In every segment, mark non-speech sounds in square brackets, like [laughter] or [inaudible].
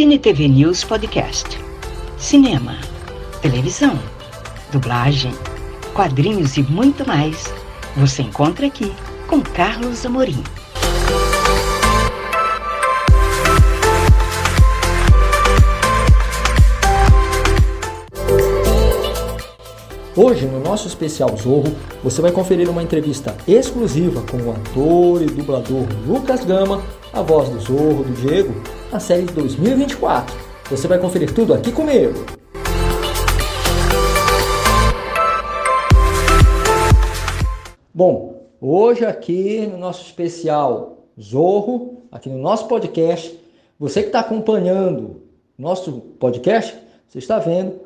Cine TV News Podcast. Cinema, televisão, dublagem, quadrinhos e muito mais. Você encontra aqui com Carlos Amorim. Hoje, no nosso especial Zorro, você vai conferir uma entrevista exclusiva com o ator e dublador Lucas Gama, a voz do Zorro, do Diego, na série de 2024. Você vai conferir tudo aqui comigo. Bom, hoje aqui no nosso especial Zorro, aqui no nosso podcast, você que está acompanhando nosso podcast, você está vendo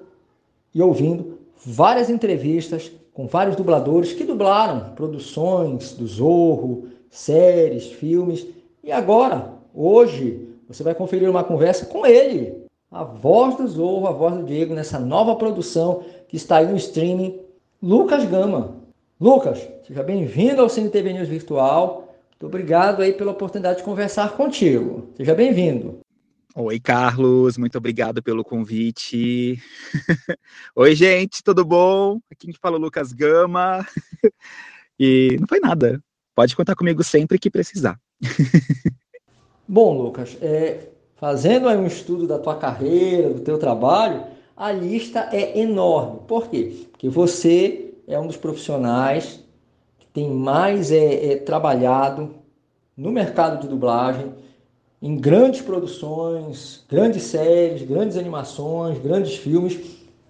e ouvindo várias entrevistas com vários dubladores que dublaram produções do Zorro, séries, filmes. E agora, hoje, você vai conferir uma conversa com ele, a voz do Zorro, a voz do Diego, nessa nova produção que está aí no streaming, Lucas Gama. Lucas, seja bem-vindo ao CNTV News Virtual. Muito obrigado aí pela oportunidade de conversar contigo. Seja bem-vindo. Oi, Carlos, muito obrigado pelo convite. [laughs] Oi, gente, tudo bom? Aqui que fala o Lucas Gama. [laughs] e não foi nada. Pode contar comigo sempre que precisar. [laughs] bom, Lucas, é, fazendo um estudo da tua carreira, do teu trabalho, a lista é enorme. Por quê? Porque você é um dos profissionais que tem mais é, é trabalhado no mercado de dublagem em grandes produções, grandes séries, grandes animações, grandes filmes.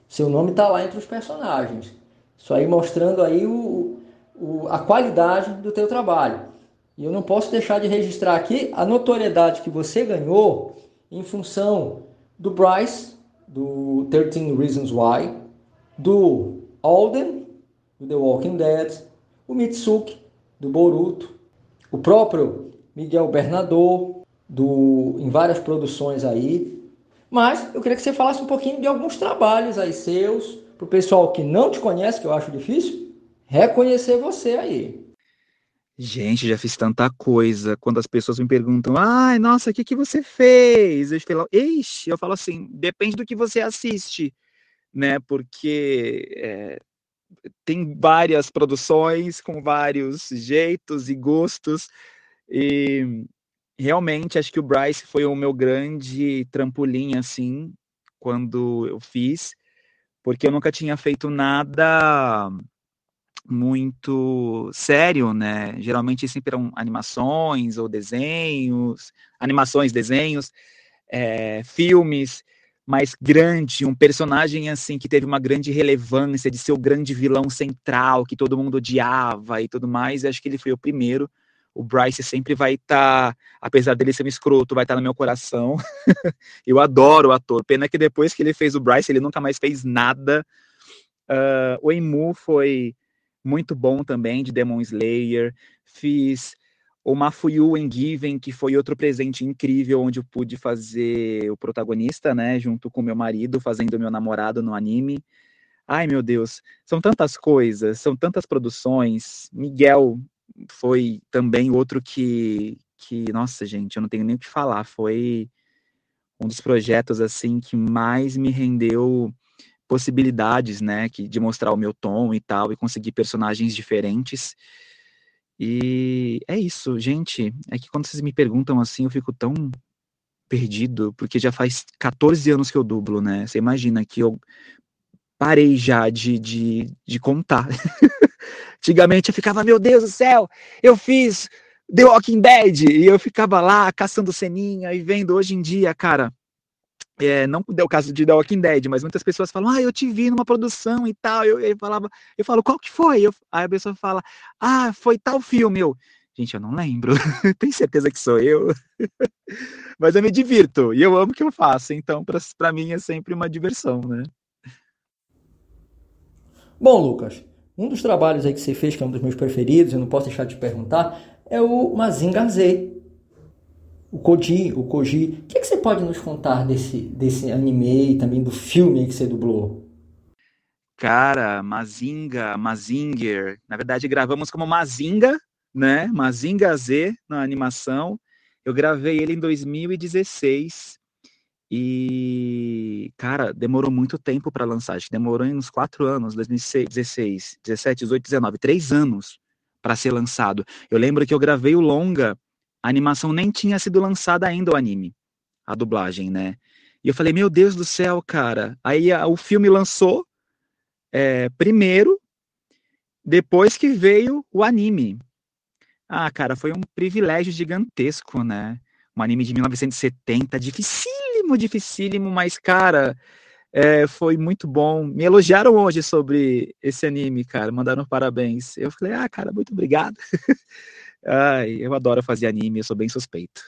Seu nome está lá entre os personagens. Isso aí mostrando aí o, o, a qualidade do teu trabalho. E eu não posso deixar de registrar aqui a notoriedade que você ganhou em função do Bryce, do 13 Reasons Why, do Alden, do The Walking Dead, o Mitsuki, do Boruto, o próprio Miguel Bernador, do, em várias produções aí. Mas eu queria que você falasse um pouquinho de alguns trabalhos aí seus, para o pessoal que não te conhece, que eu acho difícil, reconhecer você aí. Gente, já fiz tanta coisa. Quando as pessoas me perguntam, ai, nossa, o que, que você fez? Eu falo, ixi, eu falo assim, depende do que você assiste, né? Porque é, tem várias produções com vários jeitos e gostos. E realmente acho que o Bryce foi o meu grande trampolim assim quando eu fiz, porque eu nunca tinha feito nada muito sério, né? Geralmente sempre eram animações ou desenhos, animações, desenhos, é, filmes, mais grande, um personagem assim que teve uma grande relevância de ser o grande vilão central que todo mundo odiava e tudo mais. acho que ele foi o primeiro o Bryce sempre vai estar, tá, apesar dele ser um escroto, vai estar tá no meu coração. [laughs] eu adoro o ator. Pena que depois que ele fez o Bryce, ele nunca mais fez nada. Uh, o Emu foi muito bom também, de Demon Slayer. Fiz o Mafuyu em Given, que foi outro presente incrível, onde eu pude fazer o protagonista, né, junto com meu marido, fazendo meu namorado no anime. Ai, meu Deus, são tantas coisas, são tantas produções. Miguel, foi também outro que, que, nossa, gente, eu não tenho nem o que falar, foi um dos projetos, assim, que mais me rendeu possibilidades, né, que, de mostrar o meu tom e tal, e conseguir personagens diferentes. E é isso, gente, é que quando vocês me perguntam assim, eu fico tão perdido, porque já faz 14 anos que eu dublo, né, você imagina que eu parei já de, de, de contar. [laughs] Antigamente eu ficava, meu Deus do céu, eu fiz The Walking Dead, e eu ficava lá caçando ceninha e vendo hoje em dia, cara. É, não deu o caso de The Walking Dead, mas muitas pessoas falam, ah, eu te vi numa produção e tal. Eu, eu falava, eu falo, qual que foi? Eu, aí a pessoa fala, ah, foi tal filme. Eu, gente, eu não lembro. [laughs] Tem certeza que sou eu? [laughs] mas eu me divirto e eu amo o que eu faço, então para mim é sempre uma diversão, né? Bom, Lucas, um dos trabalhos aí que você fez, que é um dos meus preferidos, eu não posso deixar de perguntar, é o Mazinga Z. O Koji, o Koji. O que, é que você pode nos contar desse, desse anime e também do filme que você dublou? Cara, Mazinga, Mazinger. Na verdade, gravamos como Mazinga, né? Mazinga Z na animação. Eu gravei ele em 2016 E, cara, demorou muito tempo para lançar. Acho que demorou uns quatro anos, 2016, 17, 18, 19, três anos para ser lançado. Eu lembro que eu gravei o longa, a animação nem tinha sido lançada ainda o anime, a dublagem, né? E eu falei, meu Deus do céu, cara. Aí a, o filme lançou é, primeiro, depois que veio o anime. Ah, cara, foi um privilégio gigantesco, né? Um anime de 1970, dificílimo, dificílimo, mas, cara, é, foi muito bom. Me elogiaram hoje sobre esse anime, cara. Mandaram parabéns. Eu falei, ah, cara, muito obrigado. [laughs] Ai, eu adoro fazer anime, eu sou bem suspeito.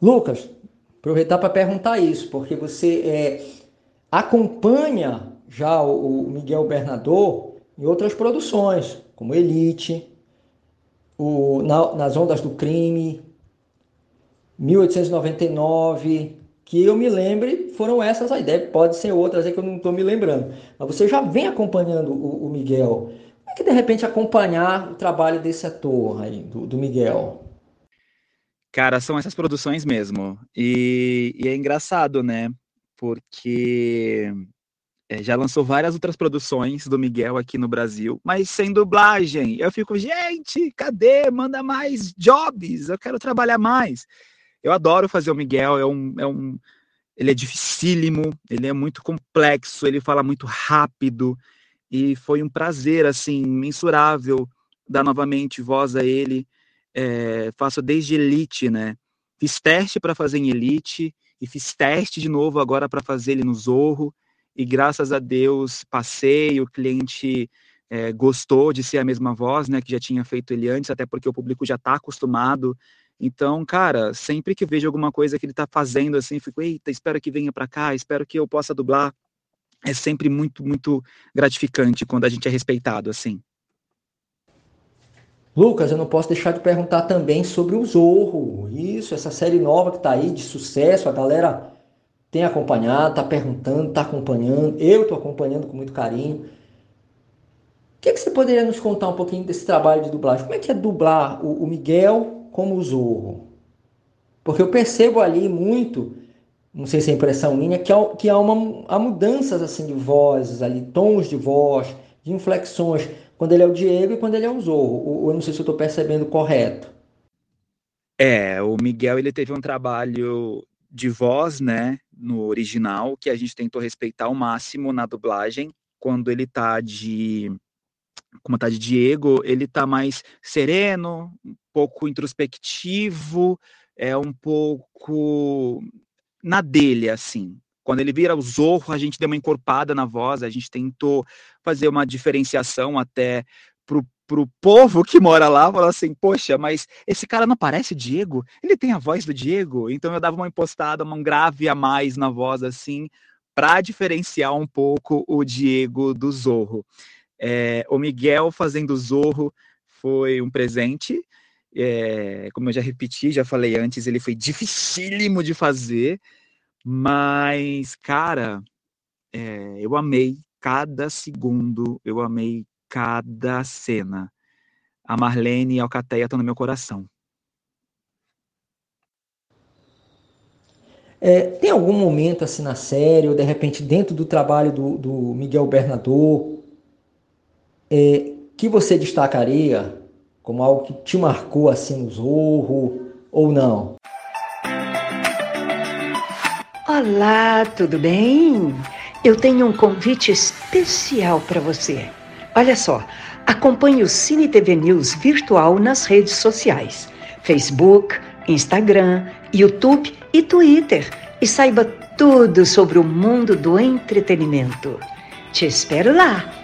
Lucas, aproveitar para perguntar isso, porque você é, acompanha já o, o Miguel Bernador em outras produções, como Elite, o, na, nas Ondas do Crime, 1899, que eu me lembre, foram essas aí. Deve, pode ser outras aí que eu não estou me lembrando. Mas você já vem acompanhando o, o, Miguel. É que de repente acompanhar o trabalho desse ator aí, do, do Miguel? Cara, são essas produções mesmo. E, e é engraçado, né? Porque é, já lançou várias outras produções do Miguel aqui no Brasil, mas sem dublagem. Eu fico, gente, cadê? Manda mais jobs, eu quero trabalhar mais. Eu adoro fazer o Miguel, é um, é um, ele é dificílimo, ele é muito complexo, ele fala muito rápido, e foi um prazer, assim, mensurável dar novamente voz a ele. É, faço desde Elite, né? Fiz teste para fazer em Elite, e fiz teste de novo agora para fazer ele no Zorro, e graças a Deus passei, o cliente é, gostou de ser a mesma voz, né, que já tinha feito ele antes, até porque o público já está acostumado. Então, cara, sempre que vejo alguma coisa que ele está fazendo assim, fico, eita, espero que venha para cá, espero que eu possa dublar. É sempre muito, muito gratificante quando a gente é respeitado assim. Lucas, eu não posso deixar de perguntar também sobre o Zorro. Isso, essa série nova que está aí de sucesso, a galera tem acompanhado, está perguntando, está acompanhando. Eu estou acompanhando com muito carinho. O que, é que, você poderia nos contar um pouquinho desse trabalho de dublagem? Como é que é dublar o, o Miguel como o Zorro? Porque eu percebo ali muito, não sei se é impressão minha, que há, que há, uma, há mudanças assim de vozes ali, tons de voz, de inflexões, quando ele é o Diego e quando ele é o Zorro. Eu não sei se eu estou percebendo correto. É, o Miguel ele teve um trabalho de voz, né, no original, que a gente tentou respeitar ao máximo na dublagem. Quando ele tá de como tá de Diego, ele tá mais sereno, um pouco introspectivo, é um pouco na dele assim. Quando ele vira o Zorro, a gente deu uma encorpada na voz, a gente tentou fazer uma diferenciação até pro pro povo que mora lá, falou assim, poxa, mas esse cara não parece Diego? Ele tem a voz do Diego? Então eu dava uma impostada, um grave a mais na voz, assim, para diferenciar um pouco o Diego do Zorro. É, o Miguel fazendo Zorro foi um presente, é, como eu já repeti, já falei antes, ele foi dificílimo de fazer, mas, cara, é, eu amei cada segundo, eu amei cada cena. A Marlene e a Alcateia estão no meu coração. É, tem algum momento assim na série, ou de repente dentro do trabalho do, do Miguel Bernador, é, que você destacaria como algo que te marcou assim no Zorro, ou não? Olá, tudo bem? Eu tenho um convite especial para você. Olha só, acompanhe o Cine TV News virtual nas redes sociais: Facebook, Instagram, YouTube e Twitter. E saiba tudo sobre o mundo do entretenimento. Te espero lá!